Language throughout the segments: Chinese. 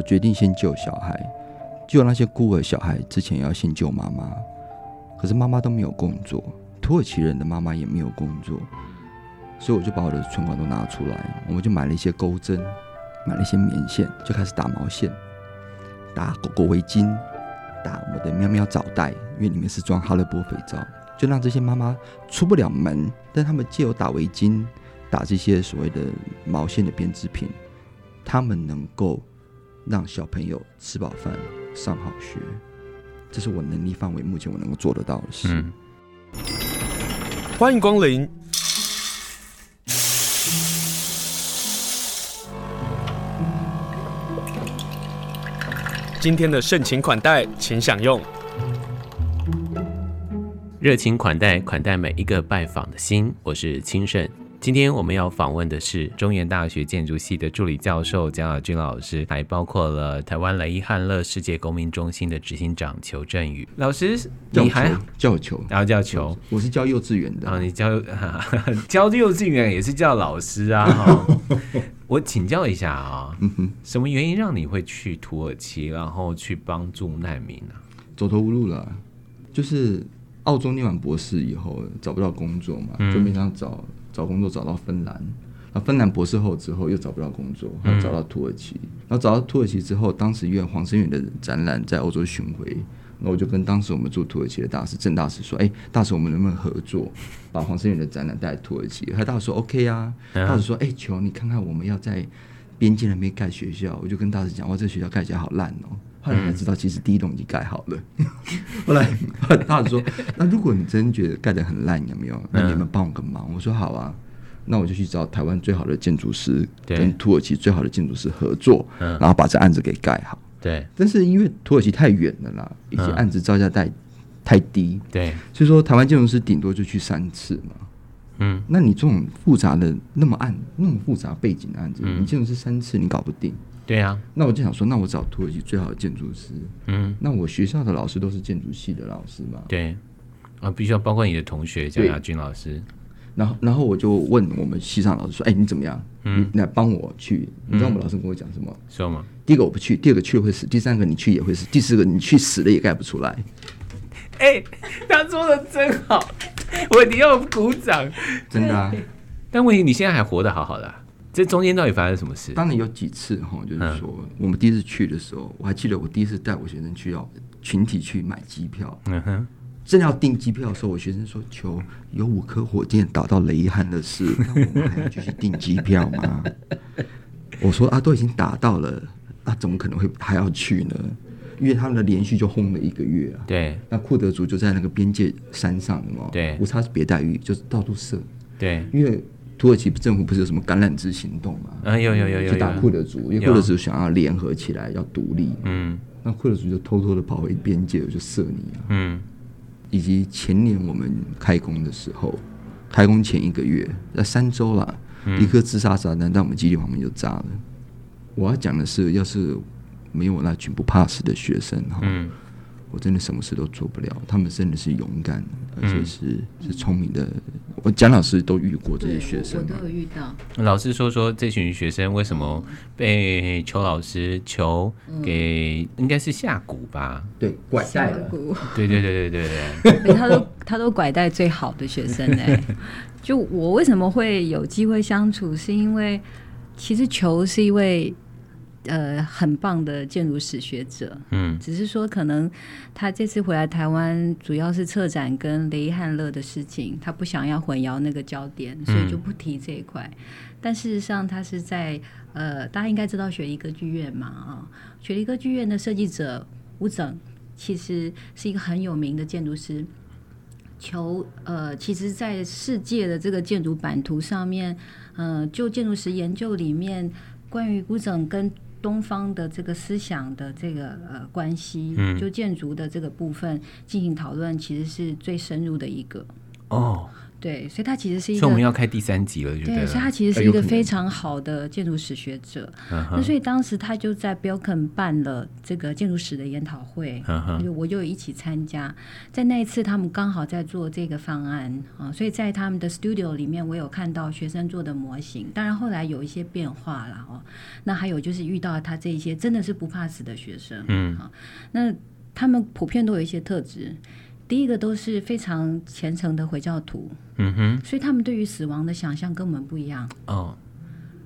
我决定先救小孩，救那些孤儿小孩之前要先救妈妈。可是妈妈都没有工作，土耳其人的妈妈也没有工作，所以我就把我的存款都拿出来，我们就买了一些钩针，买了一些棉线，就开始打毛线，打狗狗围巾，打我的喵喵澡袋，因为里面是装哈乐波肥皂，就让这些妈妈出不了门，但他们借由打围巾、打这些所谓的毛线的编织品，他们能够让小朋友吃饱饭、上好学。这是我能力范围，目前我能够做得到的事。嗯，欢迎光临。今天的盛情款待，请享用。热情款待，款待每一个拜访的心。我是清盛。今天我们要访问的是中原大学建筑系的助理教授蒋亚军老师，还包括了台湾雷伊汉乐世界公民中心的执行长裘振宇老师。你还叫球，然后叫球，我是教幼稚园的。啊，你教 教幼稚园也是叫老师啊？我请教一下啊，什么原因让你会去土耳其，然后去帮助难民呢？走投无路了，就是澳洲念完博士以后找不到工作嘛，就没想找。找工作找到芬兰，那芬兰博士后之后又找不到工作，然后找到土耳其，然后找到土耳其之后，当时因为黄生远的展览在欧洲巡回，那我就跟当时我们驻土耳其的大使郑大使说：“哎、欸，大使，我们能不能合作，把黄生远的展览带土耳其？”他大使说：“OK 啊。”大使说：“哎、欸，求你看看，我们要在边境那边盖学校。”我就跟大使讲：“哇，这个学校盖起来好烂哦。”后来才知道，其实第一栋已经盖好了。后来 大使说：“那如果你真觉得盖得很烂，有没有？那你们帮我个忙。”我说：“好啊。”那我就去找台湾最好的建筑师，跟土耳其最好的建筑师合作，然后把这案子给盖好。对。但是因为土耳其太远了啦，以及案子造价太太低，对。所以说台湾建筑师顶多就去三次嘛。嗯。那你这种复杂的那么案那么复杂背景的案子，你建筑师三次你搞不定。对呀，那我就想说，那我找土耳其最好的建筑师。嗯，那我学校的老师都是建筑系的老师嘛？对，啊，必须要包括你的同学蒋亚军老师。然后，然后我就问我们系上老师说：“哎，你怎么样？嗯，你来帮我去。你知道我们老师跟我讲什么？说吗？第一个我不去，第二个去了会死，第三个你去也会死，第四个你去死了也盖不出来。”哎，他说的真好，我一定要鼓掌，真的啊。但问题你现在还活得好好的啊。这中间到底发生什么事？当然有几次哈，就是说我们第一次去的时候，我还记得我第一次带我学生去要群体去买机票。嗯哼，正要订机票的时候，我学生说：“求有五颗火箭打到雷伊汉的事，那我们还要继续订机票吗？”我说：“啊，都已经打到了，那怎么可能会还要去呢？因为他们的连续就轰了一个月啊。对，那库德族就在那个边界山上的嘛。对，无差别待遇，就是到处射。对，因为。土耳其政府不是有什么橄榄枝行动吗？啊，有有有有，去打库德族，因为库德族想要联合起来要独立。嗯，那库德族就偷偷的跑回边界，我就射你啊。嗯，以及前年我们开工的时候，开工前一个月，那三周了，一颗自杀炸弹在我们基地旁边就炸了。我要讲的是，要是没有那群不怕死的学生哈。嗯我真的什么事都做不了，他们真的是勇敢，而且是是聪明的。我蒋老师都遇过这些学生，我都有遇到。老师说说这群学生为什么被邱老师求给应该是下蛊吧？对，拐带了。对对对对对 对，他都他都拐带最好的学生哎。就我为什么会有机会相处，是因为其实求是一位。呃，很棒的建筑史学者，嗯，只是说可能他这次回来台湾，主要是策展跟雷汉勒的事情，他不想要混淆那个焦点，所以就不提这一块。嗯、但事实上，他是在呃，大家应该知道雪梨歌剧院嘛，啊、哦，雪梨歌剧院的设计者吴整，其实是一个很有名的建筑师。求呃，其实，在世界的这个建筑版图上面，呃，就建筑师研究里面，关于吴整跟东方的这个思想的这个呃关系，就建筑的这个部分进行讨论，其实是最深入的一个。哦，对，所以他其实是一个，所以我们要开第三集了，对，所以他其实是一个非常好的建筑史学者。哎、那所以当时他就在 Bilken 办了这个建筑史的研讨会，就我就一起参加。在那一次，他们刚好在做这个方案啊，所以在他们的 studio 里面，我有看到学生做的模型。当然后来有一些变化了哦。那还有就是遇到他这一些真的是不怕死的学生，嗯，那他们普遍都有一些特质。第一个都是非常虔诚的回教徒，嗯哼，所以他们对于死亡的想象跟我们不一样。哦，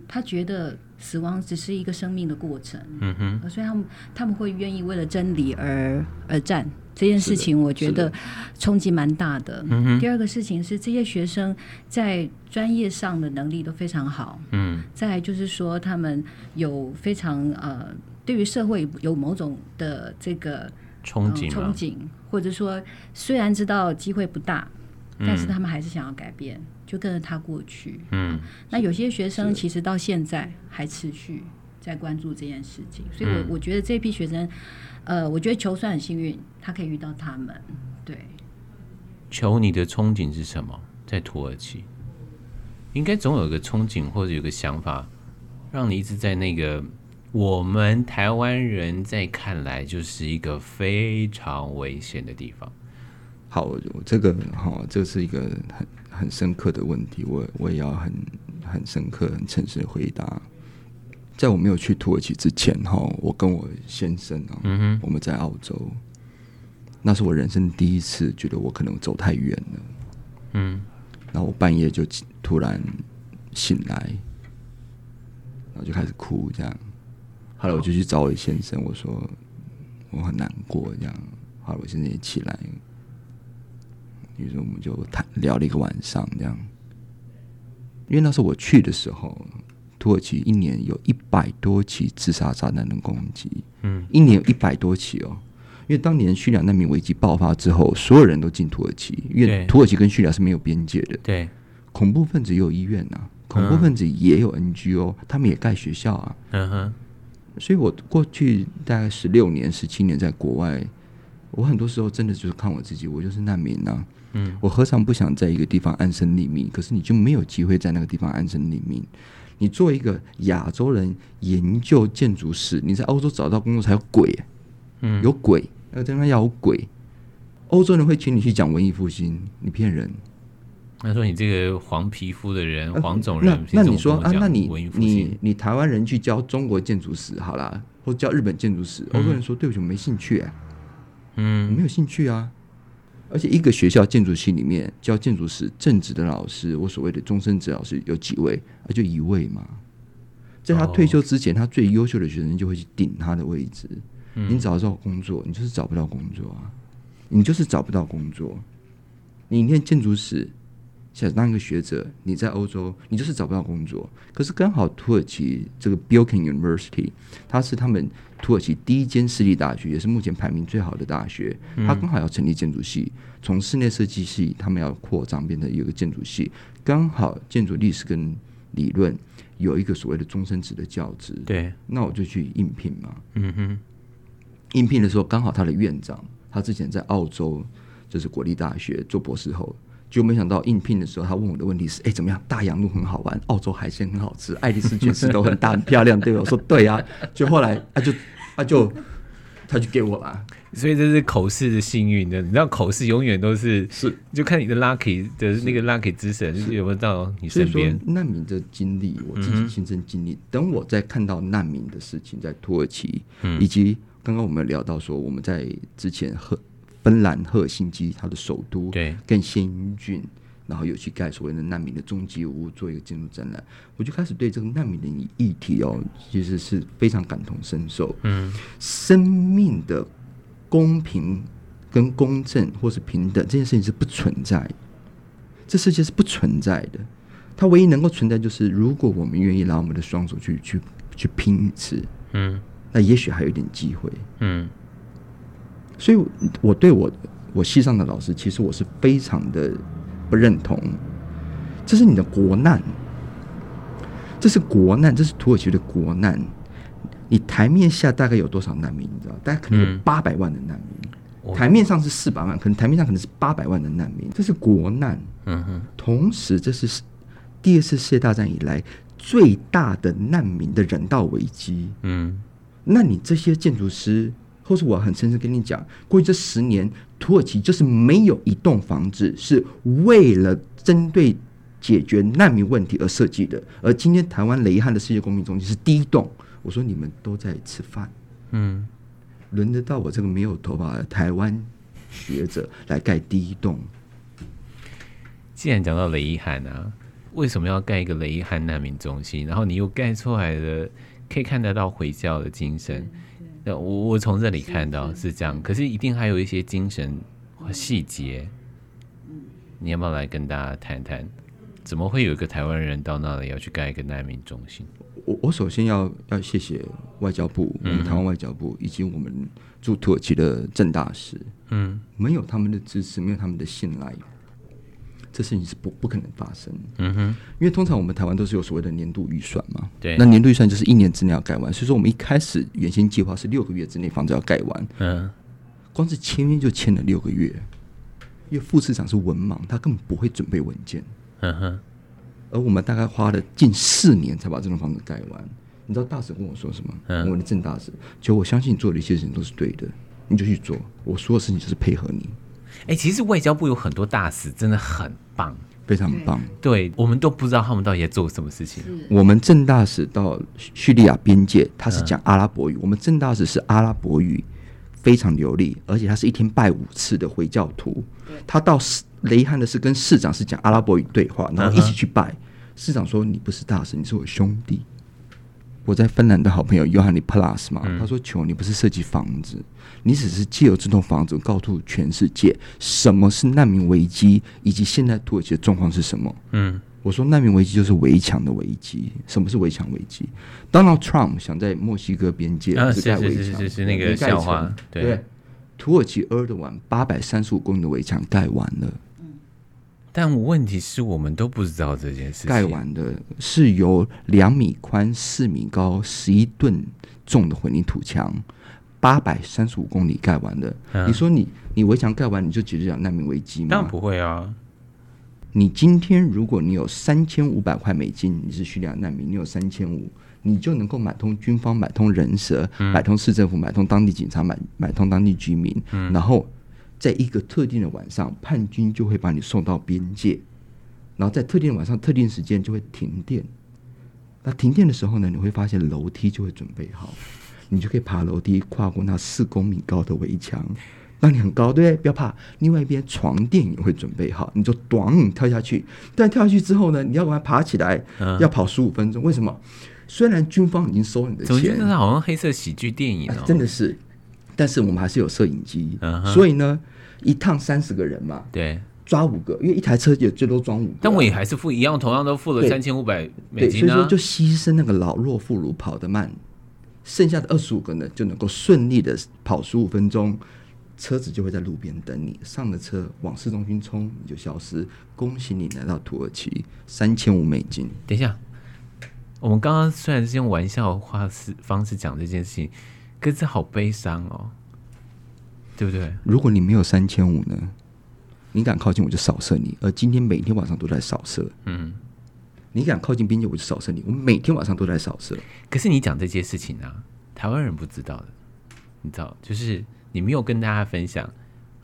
他觉得死亡只是一个生命的过程，嗯哼，所以他们他们会愿意为了真理而而战。这件事情我觉得冲击蛮大的。第二个事情是这些学生在专业上的能力都非常好，嗯，再来就是说他们有非常呃，对于社会有某种的这个。憧憬、嗯，憧憬，或者说，虽然知道机会不大，嗯，但是他们还是想要改变，就跟着他过去。嗯，那有些学生其实到现在还持续在关注这件事情，所以我我觉得这批学生，呃，我觉得球算很幸运，他可以遇到他们。对，求，你的憧憬是什么？在土耳其，应该总有个憧憬或者有个想法，让你一直在那个。我们台湾人在看来就是一个非常危险的地方。好，这个哈，这是一个很很深刻的问题，我我也要很很深刻、很诚实的回答。在我没有去土耳其之前，哈，我跟我先生啊，我们在澳洲，那是我人生第一次觉得我可能走太远了，嗯，然后我半夜就突然醒来，然后就开始哭，这样。后来我就去找我先生，我说我很难过，这样。后来我先生也起来，于是我们就谈聊了一个晚上，这样。因为那时候我去的时候，土耳其一年有一百多起自杀炸弹的攻击，嗯，一年有一百多起哦。因为当年叙利亚难民危机爆发之后，所有人都进土耳其，因为土耳其跟叙利亚是没有边界的，对。恐怖分子也有医院呐、啊，恐怖分子也有 NGO，他们也盖学校啊，嗯哼。所以，我过去大概十六年、十七年在国外，我很多时候真的就是看我自己，我就是难民呐。嗯，我何尝不想在一个地方安身立命？可是你就没有机会在那个地方安身立命。你作为一个亚洲人研究建筑史，你在欧洲找到工作才有鬼，嗯，有鬼，那个地方要有鬼。欧洲人会请你去讲文艺复兴，你骗人。他说：“你这个黄皮肤的人，黄种人，那那你说啊？那你你你台湾人去教中国建筑史好啦，或教日本建筑史，欧洲人说对不起，我没兴趣，哎，嗯，没有兴趣啊。而且一个学校建筑系里面教建筑史正职的老师，我所谓的终身职老师有几位？啊，就一位嘛。在他退休之前，他最优秀的学生就会去顶他的位置。你找得到工作，你就是找不到工作啊，你就是找不到工作。你念建筑史。”想当一个学者，你在欧洲，你就是找不到工作。可是刚好土耳其这个 Bilken University，它是他们土耳其第一间私立大学，也是目前排名最好的大学。它刚好要成立建筑系，从室内设计系，他们要扩张变成有个建筑系。刚好建筑历史跟理论有一个所谓的终身制的教职。对，那我就去应聘嘛。嗯哼，应聘的时候刚好他的院长，他之前在澳洲就是国立大学做博士后。就没想到应聘的时候，他问我的问题是：哎，怎么样？大洋路很好玩，澳洲海鲜很好吃，爱丽丝爵士都很大很漂亮，对吧？我说对啊。就后来他就他就他就给我了。所以这是口试的幸运的，你知道口试永远都是是，就看你的 lucky 的那个 lucky 之神有没有到你身边。难民的经历，我自己亲身经历。嗯、等我再看到难民的事情，在土耳其，嗯、以及刚刚我们聊到说，我们在之前和。芬兰赫尔辛基，它的首都对，跟先英郡，然后有去盖所谓的难民的终极屋，做一个建筑展览，我就开始对这个难民的议题哦，其实是非常感同身受。嗯，生命的公平跟公正或是平等这件事情是不存在，这世界是不存在的。它唯一能够存在，就是如果我们愿意拿我们的双手去去去拼一次，嗯，那也许还有一点机会，嗯。所以，我对我我系上的老师，其实我是非常的不认同。这是你的国难，这是国难，这是土耳其的国难。你台面下大概有多少难民？你知道？大概可能有八百万的难民。台面上是四百万，可能台面上可能是八百万的难民，这是国难。嗯哼，同时这是第二次世界大战以来最大的难民的人道危机。嗯，那你这些建筑师，或是我很诚实跟你讲，过去这十年，土耳其就是没有一栋房子是为了针对解决难民问题而设计的。而今天台湾雷伊汉的世界公民中心是第一栋，我说你们都在吃饭，嗯。轮得到我这个没有头发的台湾学者来盖第一栋？既然讲到雷伊汉啊，为什么要盖一个雷伊汉难民中心？然后你又盖出来的，可以看得到回教的精神。那我我从这里看到是这样，可是一定还有一些精神细节。你要不要来跟大家谈谈？怎么会有一个台湾人到那里要去盖一个难民中心？我我首先要要谢谢外交部，我们台湾外交部以及我们驻土耳其的郑大使，嗯，没有他们的支持，没有他们的信赖，这事情是不不可能发生。嗯哼，因为通常我们台湾都是有所谓的年度预算嘛，对，那年度预算就是一年之内要盖完，所以说我们一开始原先计划是六个月之内房子要盖完，嗯，光是签约就签了六个月，因为副市长是文盲，他根本不会准备文件，嗯哼。而我们大概花了近四年才把这栋房子盖完。你知道大使跟我说什么？嗯、我的郑大使，就我相信你做的一些事情都是对的，你就去做。我所有事情就是配合你。哎、欸，其实外交部有很多大使真的很棒，非常棒。对，我们都不知道他们到底在做什么事情。我们郑大使到叙利亚边界，他是讲阿拉伯语。嗯、我们郑大使是阿拉伯语非常流利，而且他是一天拜五次的回教徒。他到雷伊汉的是跟市长是讲阿拉伯语对话，然后一起去拜。市长说：“你不是大使，你是我兄弟。”我在芬兰的好朋友约翰尼 Plus 嘛，他说：“求你不是设计房子，你只是借由这栋房子告诉全世界什么是难民危机，以及现在土耳其的状况是什么。”嗯，我说难民危机就是围墙的危机。什么是围墙危机？Donald Trump 想在墨西哥边界盖围墙，是是是是那个笑话。对，土耳其埃尔段八百三十五公里的围墙盖完了。但问题是我们都不知道这件事情。盖完的是由两米宽、四米高、十一吨重的混凝土墙，八百三十五公里盖完的。嗯、你说你你围墙盖完你就解决了难民危机吗？当然不会啊！你今天如果你有三千五百块美金，你是叙利亚难民，你有三千五，你就能够买通军方、买通人蛇、嗯、买通市政府、买通当地警察、买买通当地居民，嗯、然后。在一个特定的晚上，叛军就会把你送到边界，然后在特定的晚上、特定时间就会停电。那停电的时候呢，你会发现楼梯就会准备好，你就可以爬楼梯跨过那四公米高的围墙。那你很高，对不对？不要怕。另外一边床垫也会准备好，你就咚跳下去。但跳下去之后呢，你要把它爬起来，嗯、要跑十五分钟。为什么？虽然军方已经收你的钱，真的好像黑色喜剧电影哦，啊、真的是。但是我们还是有摄影机，所以呢，一趟三十个人嘛，对，抓五个，因为一台车也最多装五个，啊。但我也还是付一样，同样都付了三千五百美金，啊，所以说就牺牲那个老弱妇孺跑得慢，剩下的二十五个呢就能够顺利的跑十五分钟，车子就会在路边等你，上了车往市中心冲，你就消失。恭喜你来到土耳其，三千五美金。等一下，我们刚刚虽然是用玩笑话式方式讲这件事情。可是好悲伤哦，对不对？如果你没有三千五呢？你敢靠近我就扫射你。而今天每天晚上都在扫射。嗯，你敢靠近边界我就扫射你。我们每天晚上都在扫射。可是你讲这些事情啊，台湾人不知道的，你知道，就是你没有跟大家分享。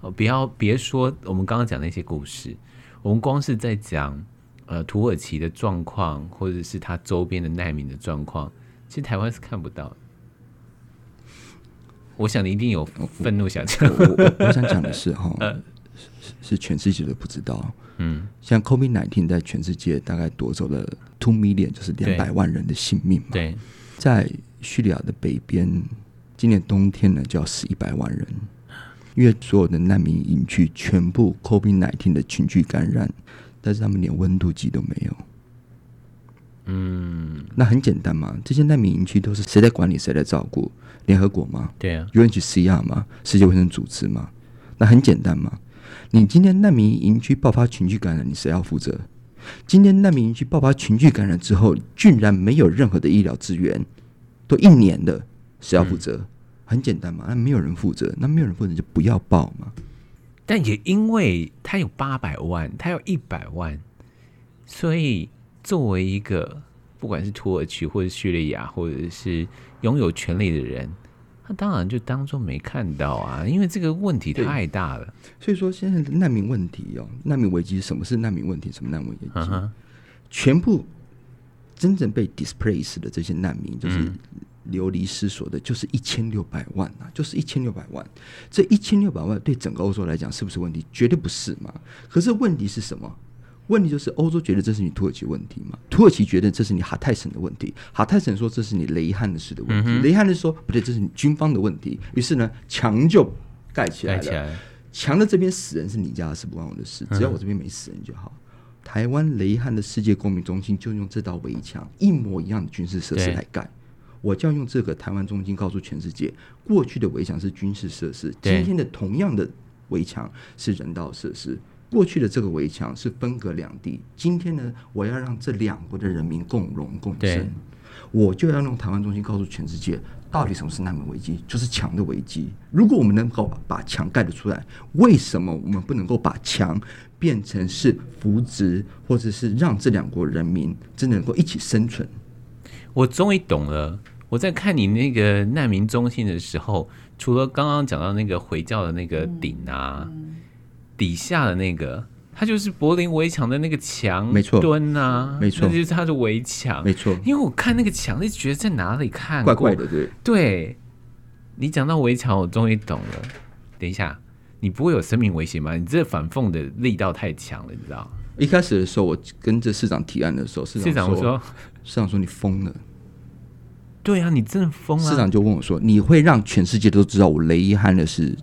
哦，不要别说我们刚刚讲那些故事，我们光是在讲呃土耳其的状况，或者是它周边的难民的状况，其实台湾是看不到的。我想你一定有愤怒想讲。我我，想讲的是 哈，是是全世界都不知道。嗯，像 COVID-19 在全世界大概夺走了 two million，就是两百万人的性命嘛。对，在叙利亚的北边，今年冬天呢就要死一百万人，因为所有的难民营区全部 COVID-19 的群聚感染，但是他们连温度计都没有。嗯，那很简单嘛，这些难民营区都是谁在管理，谁在照顾？联合国吗？对啊，UNHCR 吗？世界卫生组织吗？那很简单嘛。你今天难民营区爆发群聚感染，你谁要负责？今天难民营区爆发群聚感染之后，居然没有任何的医疗资源，都一年了，谁要负责？很简单嘛，那没有人负责，那没有人负责就不要报嘛。但也因为他有八百万，他有一百万，所以作为一个不管是土耳其或者叙利亚或者是拥有权力的人，他当然就当做没看到啊，因为这个问题太大了。所以说现在的难民问题哦，难民危机，什么是难民问题？什么难民危机？Uh huh. 全部真正被 displaced 的这些难民，就是。嗯流离失所的，就是一千六百万啊，就是一千六百万。这一千六百万对整个欧洲来讲是不是问题？绝对不是嘛。可是问题是什么？问题就是欧洲觉得这是你土耳其问题嘛？土耳其觉得这是你哈泰省的问题，哈泰省说这是你雷汉的事的问题，嗯、雷汉的说不对，这是你军方的问题。于是呢，墙就盖起来了。墙的这边死人是你家的事，不关我的事。只要我这边没死人就好。嗯、台湾雷汉的世界公民中心就用这道围墙，一模一样的军事设施来盖。我就要用这个台湾中心告诉全世界，过去的围墙是军事设施，今天的同样的围墙是人道设施。过去的这个围墙是分隔两地，今天呢，我要让这两国的人民共荣共生。我就要用台湾中心告诉全世界，到底什么是难民危机？就是墙的危机。如果我们能够把墙盖得出来，为什么我们不能够把墙变成是扶植，或者是让这两国人民真的能够一起生存？我终于懂了。我在看你那个难民中心的时候，除了刚刚讲到那个回教的那个顶啊，嗯、底下的那个，它就是柏林围墙的那个墙，没错，墩啊，没错，那就是它的围墙，没错。因为我看那个墙，就觉得在哪里看过，怪怪的，对。对，你讲到围墙，我终于懂了。等一下，你不会有生命危险吗？你这反讽的力道太强了，你知道？一开始的时候，我跟这市长提案的时候，市长说，市长说，市长说你疯了。对啊，你真的疯了！市长就问我说：“你会让全世界都知道我雷伊汉勒斯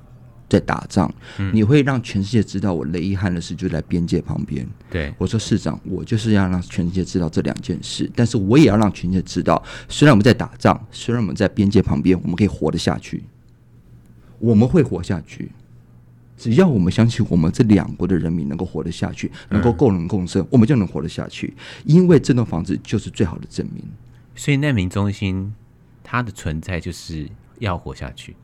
在打仗？嗯、你会让全世界知道我雷伊汉的事就在边界旁边？”对，我说：“市长，我就是要让全世界知道这两件事，但是我也要让全世界知道，虽然我们在打仗，虽然我们在边界旁边，我们可以活得下去，我们会活下去。只要我们相信我们这两国的人民能够活得下去，能够共荣共生，嗯、我们就能活得下去。因为这栋房子就是最好的证明。”所以难民中心，它的存在就是要活下去，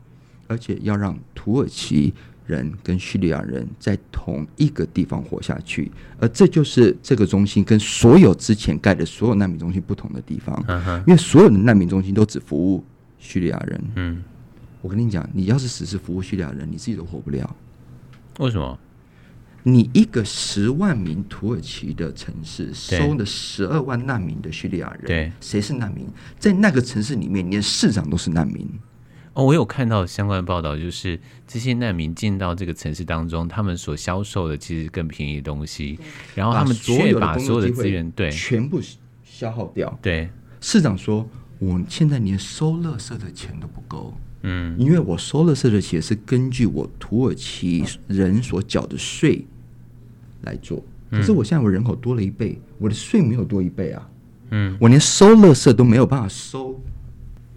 而且要让土耳其人跟叙利亚人在同一个地方活下去，而这就是这个中心跟所有之前盖的所有难民中心不同的地方。因为所有的难民中心都只服务叙利亚人。嗯，我跟你讲，你要是只是服务叙利亚人，你自己都活不了。为什么？你一个十万名土耳其的城市收了十二万难民的叙利亚人，对，谁是难民？在那个城市里面，连市长都是难民。哦，我有看到相关的报道，就是这些难民进到这个城市当中，他们所销售的其实更便宜的东西，然后他们却把所有的资源对全部消耗掉。对，市长说，我现在连收垃圾的钱都不够。嗯，因为我收垃圾的钱是根据我土耳其人所缴的税。来做，可是我现在我人口多了一倍，嗯、我的税没有多一倍啊，嗯，我连收垃圾都没有办法收，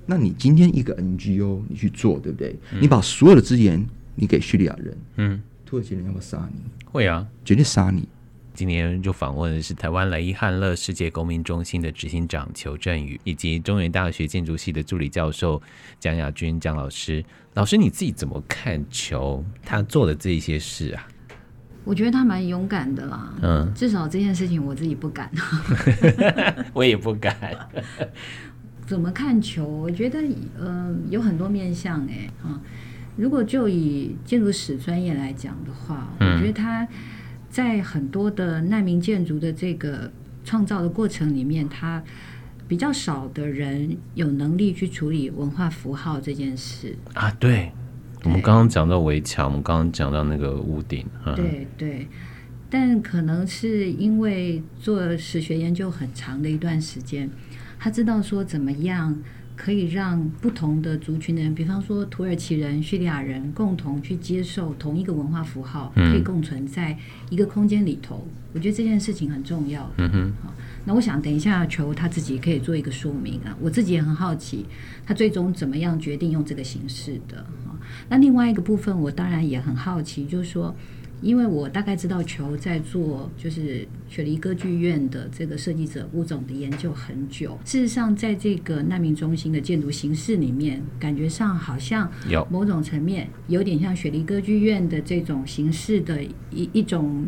那你今天一个 NGO 你去做，对不对？嗯、你把所有的资源你给叙利亚人，嗯，土耳其人要不要杀你？会啊，绝对杀你。今天就访问的是台湾雷伊汉乐世界公民中心的执行长裘振宇，以及中原大学建筑系的助理教授蒋亚军蒋老师。老师你自己怎么看裘他做的这一些事啊？我觉得他蛮勇敢的啦，嗯，至少这件事情我自己不敢，我也不敢。怎么看球？我觉得呃有很多面向哎啊，如果就以建筑史专业来讲的话，嗯、我觉得他在很多的难民建筑的这个创造的过程里面，他比较少的人有能力去处理文化符号这件事。啊，对。我们刚刚讲到围墙，我们刚刚讲到那个屋顶，对对，但可能是因为做史学研究很长的一段时间，他知道说怎么样可以让不同的族群的人，比方说土耳其人、叙利亚人，共同去接受同一个文化符号，可以共存在一个空间里头。嗯、我觉得这件事情很重要。嗯哼，好，那我想等一下求他自己可以做一个说明啊，我自己也很好奇，他最终怎么样决定用这个形式的。那另外一个部分，我当然也很好奇，就是说，因为我大概知道球在做就是雪梨歌剧院的这个设计者吴总的研究很久。事实上，在这个难民中心的建筑形式里面，感觉上好像有某种层面有点像雪梨歌剧院的这种形式的一一种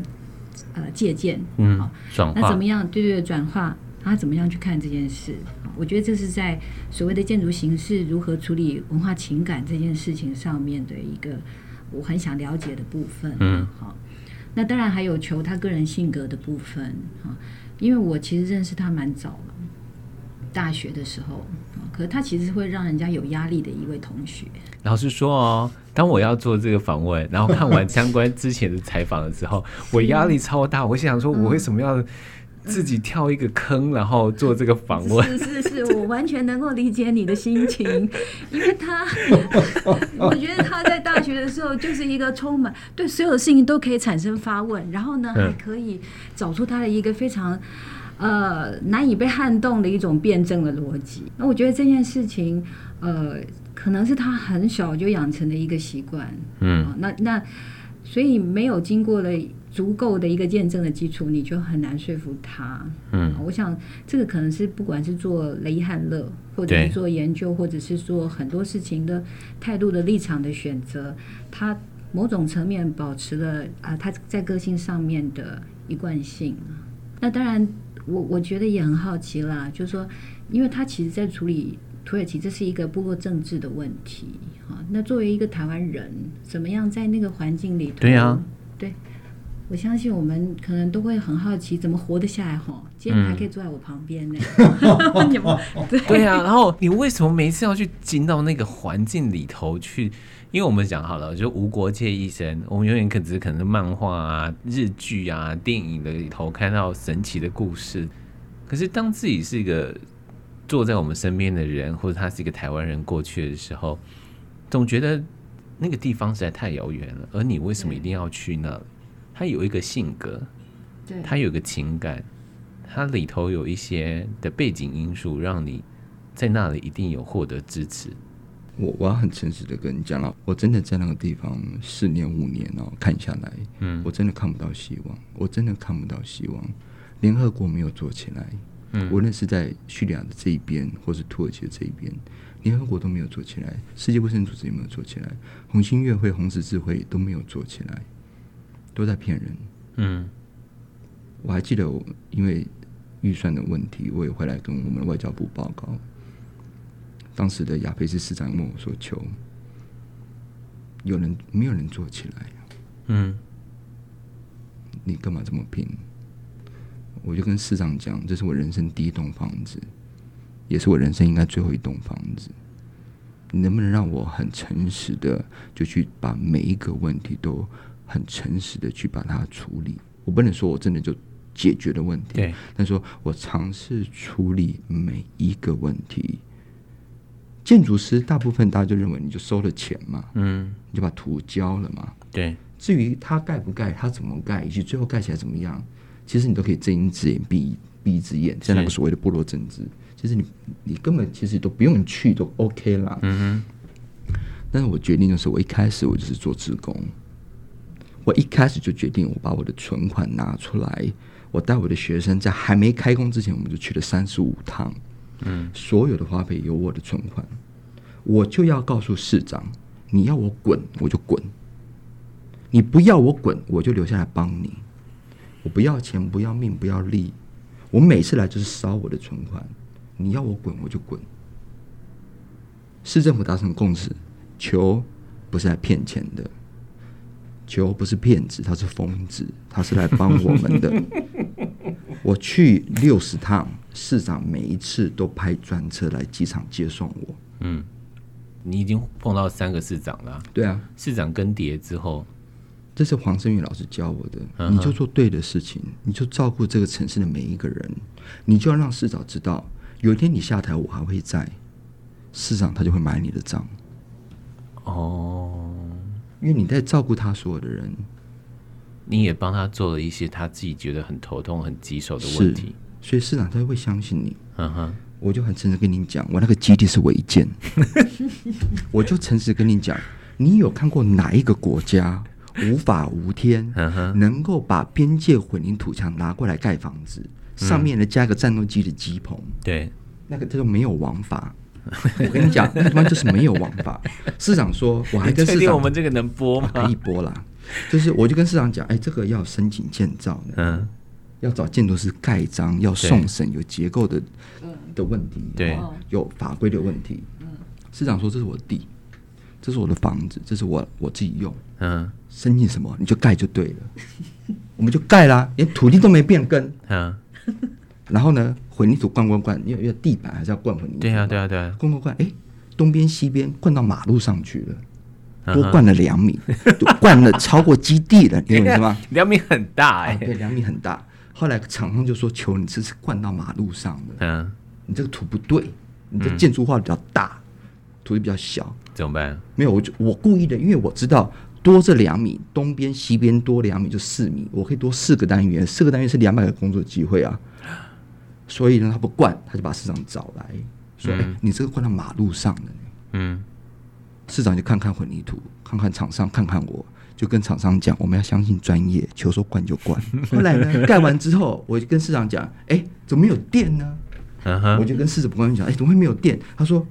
呃借鉴。嗯，转化。那怎么样？对对，转化。他怎么样去看这件事？我觉得这是在所谓的建筑形式如何处理文化情感这件事情上面的一个。我很想了解的部分，嗯，好，那当然还有求他个人性格的部分，啊，因为我其实认识他蛮早了，大学的时候，可是他其实会让人家有压力的一位同学。老实说哦，当我要做这个访问，然后看完相关之前的采访的时候，我压力超大，我想说，我为什么要？自己跳一个坑，然后做这个访问。是是是，我完全能够理解你的心情，因为他，我觉得他在大学的时候就是一个充满对所有事情都可以产生发问，然后呢，还可以找出他的一个非常呃难以被撼动的一种辩证的逻辑。那我觉得这件事情，呃，可能是他很小就养成的一个习惯。嗯，那那所以没有经过了。足够的一个见证的基础，你就很难说服他。嗯，我想这个可能是不管是做雷汉乐，或者是做研究，或者是做很多事情的态度的立场的选择，他某种层面保持了啊，他在个性上面的一贯性。那当然，我我觉得也很好奇啦，就是说，因为他其实在处理土耳其，这是一个部落政治的问题啊。那作为一个台湾人，怎么样在那个环境里头？对啊，对。我相信我们可能都会很好奇，怎么活得下来？哈，今天还可以坐在我旁边呢。嗯、对对啊，然后你为什么每一次要去进到那个环境里头去？因为我们讲好了，就无国界医生，我们永远可只是可能漫画啊、日剧啊、电影的里头看到神奇的故事。可是当自己是一个坐在我们身边的人，或者他是一个台湾人过去的时候，总觉得那个地方实在太遥远了。而你为什么一定要去那？他有一个性格，对，他有一个情感，他里头有一些的背景因素，让你在那里一定有获得支持。我我要很诚实的跟你讲了，我真的在那个地方四年五年哦，看下来，嗯，我真的看不到希望，我真的看不到希望。联合国没有做起来，嗯，无论是在叙利亚的这一边，或是土耳其的这一边，联合国都没有做起来，世界卫生组织也没有做起来，红新月会、红十字会都没有做起来。都在骗人。嗯，我还记得我因为预算的问题，我也会来跟我们的外交部报告。当时的亚非斯市长问我说：“求有人没有人做起来？嗯，你干嘛这么拼？”我就跟市长讲：“这是我人生第一栋房子，也是我人生应该最后一栋房子。你能不能让我很诚实的就去把每一个问题都？”很诚实的去把它处理，我不能说我真的就解决了问题，对，但说我尝试处理每一个问题。建筑师大部分大家就认为你就收了钱嘛，嗯，你就把图交了嘛，对。至于他盖不盖，他怎么盖，以及最后盖起来怎么样，其实你都可以睁一只眼闭一闭一只眼。像那个所谓的部落政治，其实你你根本其实都不用去都 OK 啦。嗯哼。但是我决定的是，我一开始我就是做志工。我一开始就决定，我把我的存款拿出来，我带我的学生在还没开工之前，我们就去了三十五趟，嗯，所有的花费有我的存款，我就要告诉市长，你要我滚我就滚，你不要我滚我就留下来帮你，我不要钱不要命不要利，我每次来就是烧我的存款，你要我滚我就滚，市政府达成共识，球不是来骗钱的。球不是骗子，他是疯子，他是来帮我们的。我去六十趟，市长每一次都派专车来机场接送我。嗯，你已经碰到三个市长了。对啊，市长更迭之后，这是黄胜宇老师教我的。嗯、你就做对的事情，你就照顾这个城市的每一个人，你就要让市长知道，有一天你下台，我还会在。市长他就会买你的账。哦。因为你在照顾他所有的人，你也帮他做了一些他自己觉得很头痛、很棘手的问题，所以市长他会相信你。嗯哼，我就很诚实跟你讲，我那个基地是违建，我就诚实跟你讲，你有看过哪一个国家无法无天，能够把边界混凝土墙拿过来盖房子，上面呢加个战斗机的机棚，对，那个叫做没有王法。我跟你讲，那地方就是没有王法。市长说，我还跟市长，我们这个能播吗？可以播啦。就是我就跟市长讲，哎，这个要申请建造的，嗯，要找建筑师盖章，要送审，有结构的的问题，对，有法规的问题。市长说，这是我地，这是我的房子，这是我我自己用，嗯，申请什么你就盖就对了，我们就盖啦，连土地都没变更，嗯。然后呢，混凝土灌灌灌，因为因为地板还是要灌混凝土。对啊，对啊，对啊，灌灌灌，哎，东边西边灌到马路上去了，多灌了两米，灌了超过基地了，你懂是吗？两米很大哎，对，两米很大。后来厂商就说：“求你这是灌到马路上的，嗯，你这个土不对，你这建筑画比较大，土地比较小，怎么办？没有，我就我故意的，因为我知道多这两米，东边西边多两米就四米，我可以多四个单元，四个单元是两百个工作机会啊。”所以呢，他不灌，他就把市长找来说：“哎、嗯欸，你这个灌到马路上了。”嗯，市长就看看混凝土，看看厂商，看看我，就跟厂商讲：“我们要相信专业，求说灌就灌。”后来呢，盖完之后，我就跟市长讲：“哎、欸，怎么没有电呢？”我就跟市长官员讲：“哎、欸，怎么会没有电？”他说：“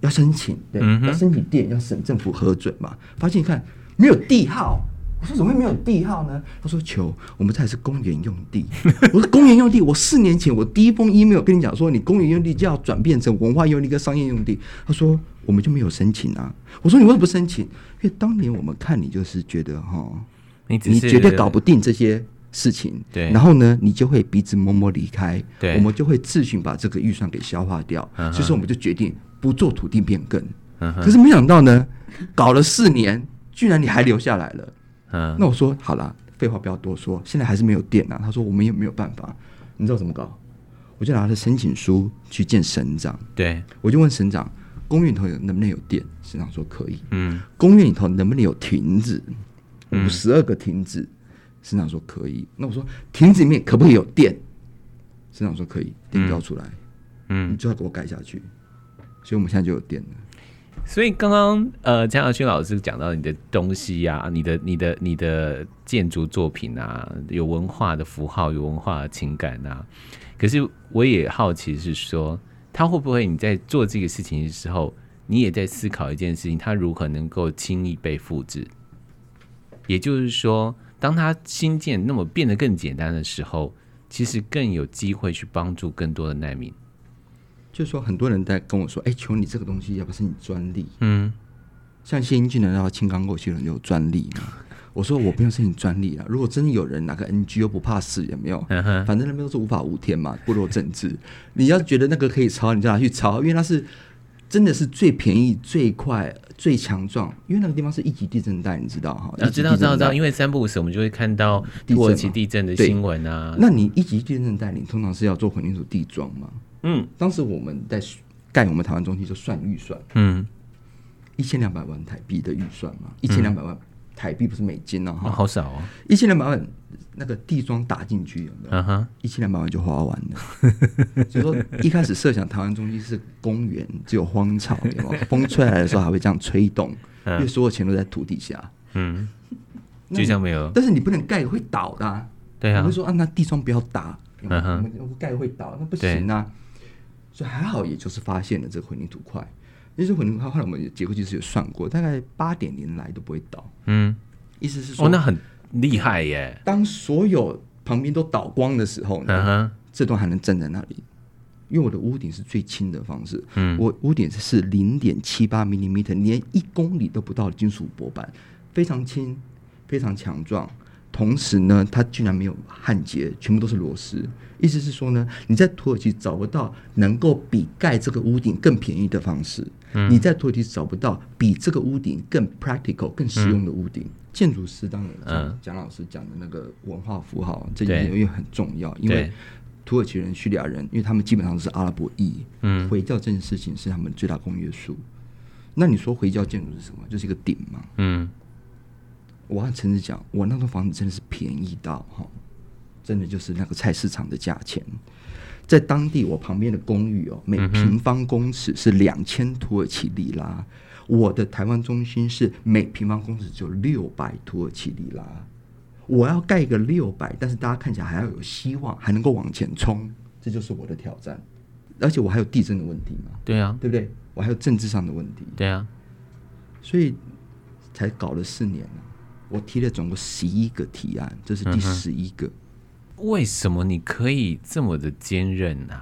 要申请，对，嗯、要申请电，要省政府核准嘛。”发现一看，没有地号。我说怎么会没有地号呢？他说：“求我们这还是公园用地。”我说：“公园用地，我四年前我第一封 email 跟你讲说，你公园用地就要转变成文化用地跟商业用地。”他说：“我们就没有申请啊。”我说：“你为什么不申请？因为当年我们看你就是觉得哈，你你绝对搞不定这些事情，对，然后呢，你就会鼻子摸摸离开，对，我们就会自行把这个预算给消化掉。所以说我们就决定不做土地变更。可是没想到呢，搞了四年，居然你还留下来了。”嗯，那我说好了，废话不要多说，现在还是没有电啊。他说我们也没有办法，你知道怎么搞？我就拿着申请书去见省长，对，我就问省长，公园里头能不能有电？省长说可以。嗯，公园里头能不能有亭子？五十二个亭子，省长说可以。那我说亭子里面可不可以有电？省长说可以，电标出来，嗯，你就要给我盖下去。所以我们现在就有电了。所以刚刚呃，江耀勋老师讲到你的东西呀、你的、你的、你的建筑作品啊，有文化的符号，有文化的情感啊。可是我也好奇是说，他会不会你在做这个事情的时候，你也在思考一件事情，他如何能够轻易被复制？也就是说，当他新建那么变得更简单的时候，其实更有机会去帮助更多的难民。就是说，很多人在跟我说：“哎、欸，求你这个东西要不是你专利？”嗯，像谢英俊的要轻钢构有人有专利嘛？我说我不用申请专利了。如果真的有人哪个 NG 又不怕死，有没有？反正那边都是无法无天嘛，部落政治。你要觉得那个可以抄，你就拿去抄，因为那是真的是最便宜、最快、最强壮。因为那个地方是一级地震带，你知道哈？啊，知道知道知道。因为三不五时我们就会看到土耳其地震的新闻啊。那你一级地震带，你通常是要做混凝土地桩嘛？嗯，当时我们在盖我们台湾中心就算预算，嗯，一千两百万台币的预算嘛，一千两百万台币不是美金哦，哈，好少哦，一千两百万那个地桩打进去有没有？嗯哼，一千两百万就花完了。所以说一开始设想台湾中心是公园，只有荒草，有没有？风吹来的时候还会这样吹动，因为所有钱都在土底下。嗯，就像没有，但是你不能盖会倒的，对啊，我会说啊，那地桩不要打，嗯哼，盖会倒，那不行啊。所以还好，也就是发现了这个混凝土块。因为混凝土块后来我们结构技师有算过，大概八点零来都不会倒。嗯，意思是说，哦，那很厉害耶。当所有旁边都倒光的时候呢，嗯、哼这段还能站在那里。因为我的屋顶是最轻的方式，嗯，我屋顶是零点七八 millimeter，连一公里都不到的金属薄板，非常轻，非常强壮。同时呢，它居然没有焊接，全部都是螺丝。意思是说呢，你在土耳其找不到能够比盖这个屋顶更便宜的方式。嗯、你在土耳其找不到比这个屋顶更 practical、更实用的屋顶。嗯、建筑师当然，蒋老师讲的那个文化符号，嗯、这一点也很重要。因为土耳其人、叙利亚人，因为他们基本上都是阿拉伯裔。嗯，回教这件事情是他们最大公约数。那你说回教建筑是什么？就是一个顶嘛。嗯，我很诚实讲，我那栋房子真的是便宜到哈。真的就是那个菜市场的价钱，在当地我旁边的公寓哦，每平方公尺是两千土耳其里拉。我的台湾中心是每平方公尺只有六百土耳其里拉，我要盖个六百，但是大家看起来还要有希望，还能够往前冲，这就是我的挑战。而且我还有地震的问题嘛？对啊，对不对？我还有政治上的问题。对啊，所以才搞了四年，我提了总共十一个提案，这是第十一个。嗯。为什么你可以这么的坚韧呢？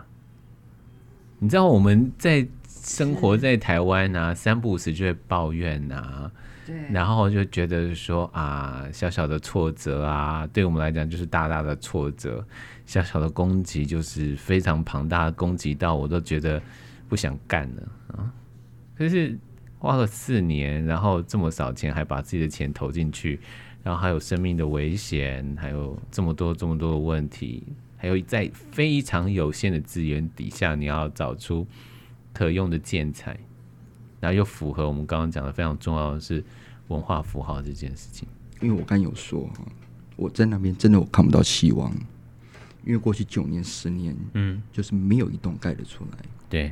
你知道我们在。生活在台湾啊，三不五时就会抱怨啊，对，然后就觉得说啊，小小的挫折啊，对我们来讲就是大大的挫折，小小的攻击就是非常庞大的攻击，到我都觉得不想干了啊。可是花了四年，然后这么少钱，还把自己的钱投进去，然后还有生命的危险，还有这么多这么多的问题，还有在非常有限的资源底下，你要找出。可用的建材，然后又符合我们刚刚讲的非常重要的是文化符号这件事情。因为我刚有说，我在那边真的我看不到希望，因为过去九年、十年，嗯，就是没有一栋盖得出来。对，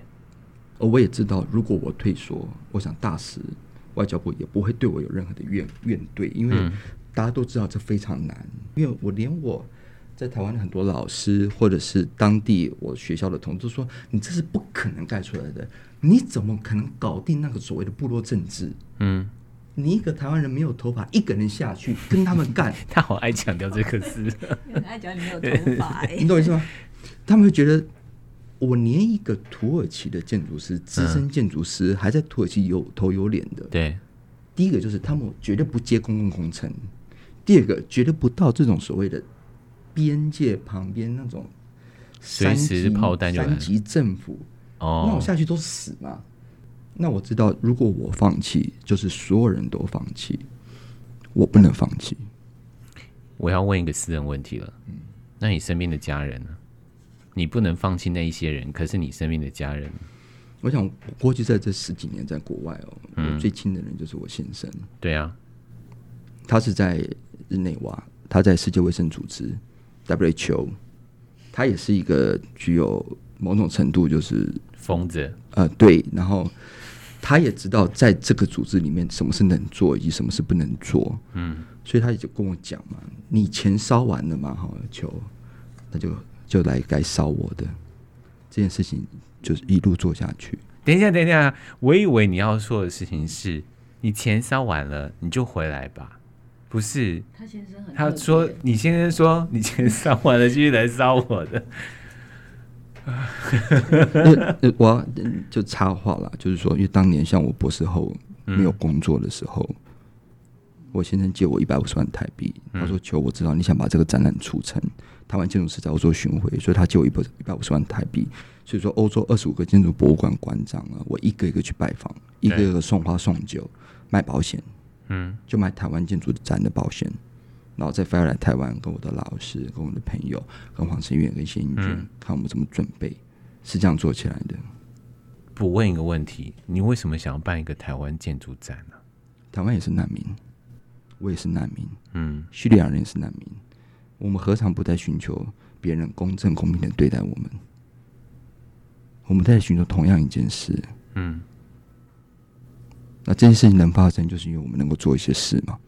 而我也知道，如果我退缩，我想大使外交部也不会对我有任何的怨怨怼，因为大家都知道这非常难，因为我连我。在台湾的很多老师，或者是当地我学校的同志说：“你这是不可能盖出来的，你怎么可能搞定那个所谓的部落政治？”嗯，你一个台湾人没有头发，一个人下去跟他们干，他好爱强调这个事，很爱讲你没有头发，你懂我意思吗？他们会觉得我连一个土耳其的建筑师、资深建筑师，嗯、还在土耳其有头有脸的。对，第一个就是他们绝对不接公共工程，第二个绝对不到这种所谓的。边界旁边那种三级炮弹，三级政府哦，那我下去都死嘛。那我知道，如果我放弃，就是所有人都放弃，我不能放弃。我要问一个私人问题了，嗯，那你身边的家人呢？你不能放弃那一些人，可是你身边的家人，我想过去在这十几年在国外哦，嗯，我最亲的人就是我先生。对啊，他是在日内瓦，他在世界卫生组织。WHO，他也是一个具有某种程度就是疯子，呃，对，然后他也知道在这个组织里面什么是能做，以及什么是不能做，嗯，所以他也就跟我讲嘛，你钱烧完了嘛，哈，球，那就就来该烧我的这件事情，就是一路做下去。等一下，等一下，我以为你要说的事情是你钱烧完了，你就回来吧。不是，他先生很，他说你先生说你钱烧完了，继续来烧我的。我要就插话了，就是说，因为当年像我博士后没有工作的时候，嗯、我先生借我一百五十万台币，他说：“求我知道你想把这个展览促成，台湾建筑师在欧洲巡回，所以他借我一百一百五十万台币。所以说，欧洲二十五个建筑博物馆馆长啊，我一个一个去拜访，一个一个送花送酒，卖保险。”嗯，就卖台湾建筑展的保险，然后再飞来台湾，跟我的老师、跟我的朋友、跟黄生远、跟谢英娟，看我们怎么准备，是这样做起来的。不问一个问题，你为什么想要办一个台湾建筑展呢？台湾也是难民，我也是难民，嗯，叙利亚人也是难民，我们何尝不在寻求别人公正公平的对待我们？我们在寻求同样一件事，嗯。那这件事情能发生，就是因为我们能够做一些事嘛。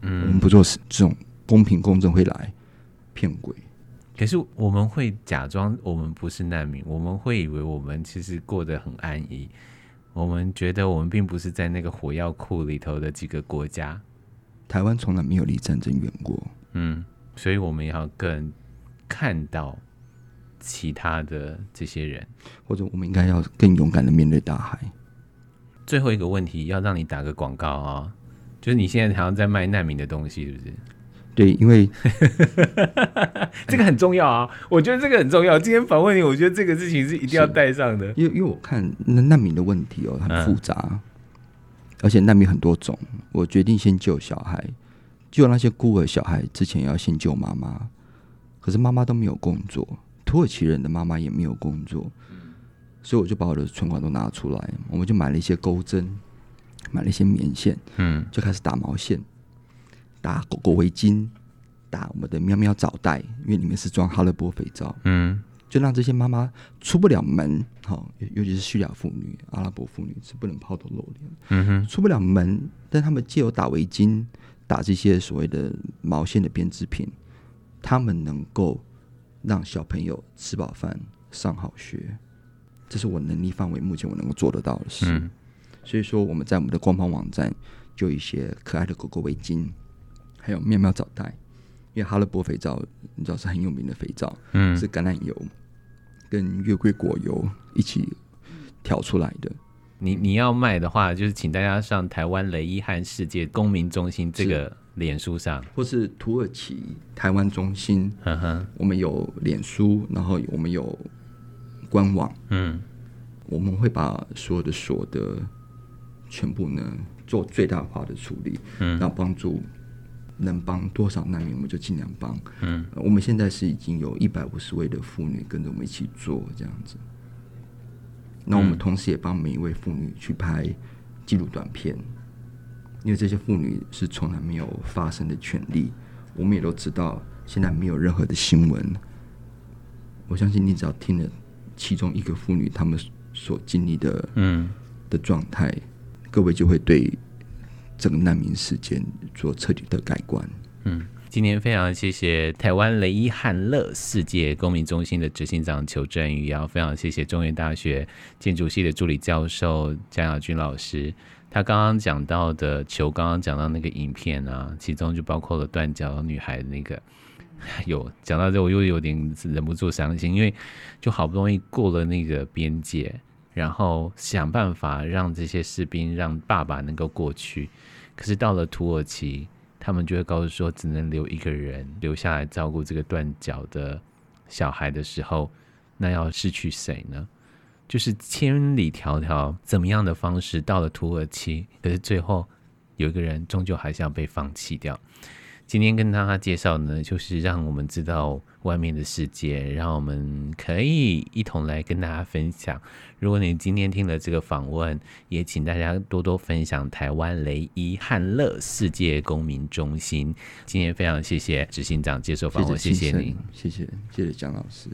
嗯，我们不做事，这种公平公正会来骗鬼。可是我们会假装我们不是难民，我们会以为我们其实过得很安逸。我们觉得我们并不是在那个火药库里头的几个国家。台湾从来没有离战争远过。嗯，所以我们要更看到其他的这些人，或者我们应该要更勇敢的面对大海。最后一个问题要让你打个广告啊、哦，就是你现在好像在卖难民的东西，是不是？对，因为 这个很重要啊，我觉得这个很重要。今天访问你，我觉得这个事情是一定要带上的，因为因为我看那难民的问题哦很复杂，嗯、而且难民很多种。我决定先救小孩，救那些孤儿小孩之前要先救妈妈，可是妈妈都没有工作，土耳其人的妈妈也没有工作。所以我就把我的存款都拿出来，我们就买了一些钩针，买了一些棉线，嗯，就开始打毛线，打狗狗围巾，打我们的喵喵澡袋，因为里面是装哈勒波肥皂，嗯，就让这些妈妈出不了门，好，尤其是叙利亚妇女、阿拉伯妇女是不能抛头露脸，嗯哼，出不了门，但他们借由打围巾、打这些所谓的毛线的编织品，他们能够让小朋友吃饱饭、上好学，这是我能力范围目前我能够做得到的事。嗯、所以说，我们在我们的官方网站就有一些可爱的狗狗围巾，还有妙妙澡袋。因为哈乐波肥皂，你知道是很有名的肥皂，嗯，是橄榄油跟月桂果油一起调出来的。你你要卖的话，就是请大家上台湾雷伊汉世界公民中心这个脸书上，或是土耳其台湾中心，嗯哼，我们有脸书，然后我们有官网，嗯，我们会把所有的所得全部呢做最大化的处理，嗯，然后帮助。能帮多少难民，我们就尽量帮。嗯，我们现在是已经有一百五十位的妇女跟着我们一起做这样子。那我们同时也帮每一位妇女去拍记录短片，因为这些妇女是从来没有发声的权利。我们也都知道，现在没有任何的新闻。我相信你只要听了其中一个妇女她们所经历的，嗯，的状态，各位就会对。整个难民事件做彻底的改观。嗯，今天非常谢谢台湾雷伊汉勒世界公民中心的执行长裘振宇，也要非常谢谢中原大学建筑系的助理教授江雅君老师。他刚刚讲到的裘刚刚讲到那个影片啊，其中就包括了断脚女孩的那个，有讲到这我又有点忍不住伤心，因为就好不容易过了那个边界。然后想办法让这些士兵让爸爸能够过去，可是到了土耳其，他们就会告诉说，只能留一个人留下来照顾这个断脚的小孩的时候，那要失去谁呢？就是千里迢迢怎么样的方式到了土耳其，可是最后有一个人终究还是要被放弃掉。今天跟大家介绍呢，就是让我们知道外面的世界，让我们可以一同来跟大家分享。如果你今天听了这个访问，也请大家多多分享台湾雷伊汉勒世界公民中心。今天非常谢谢执行长接受访问，谢谢，您，谢谢谢谢蒋老师。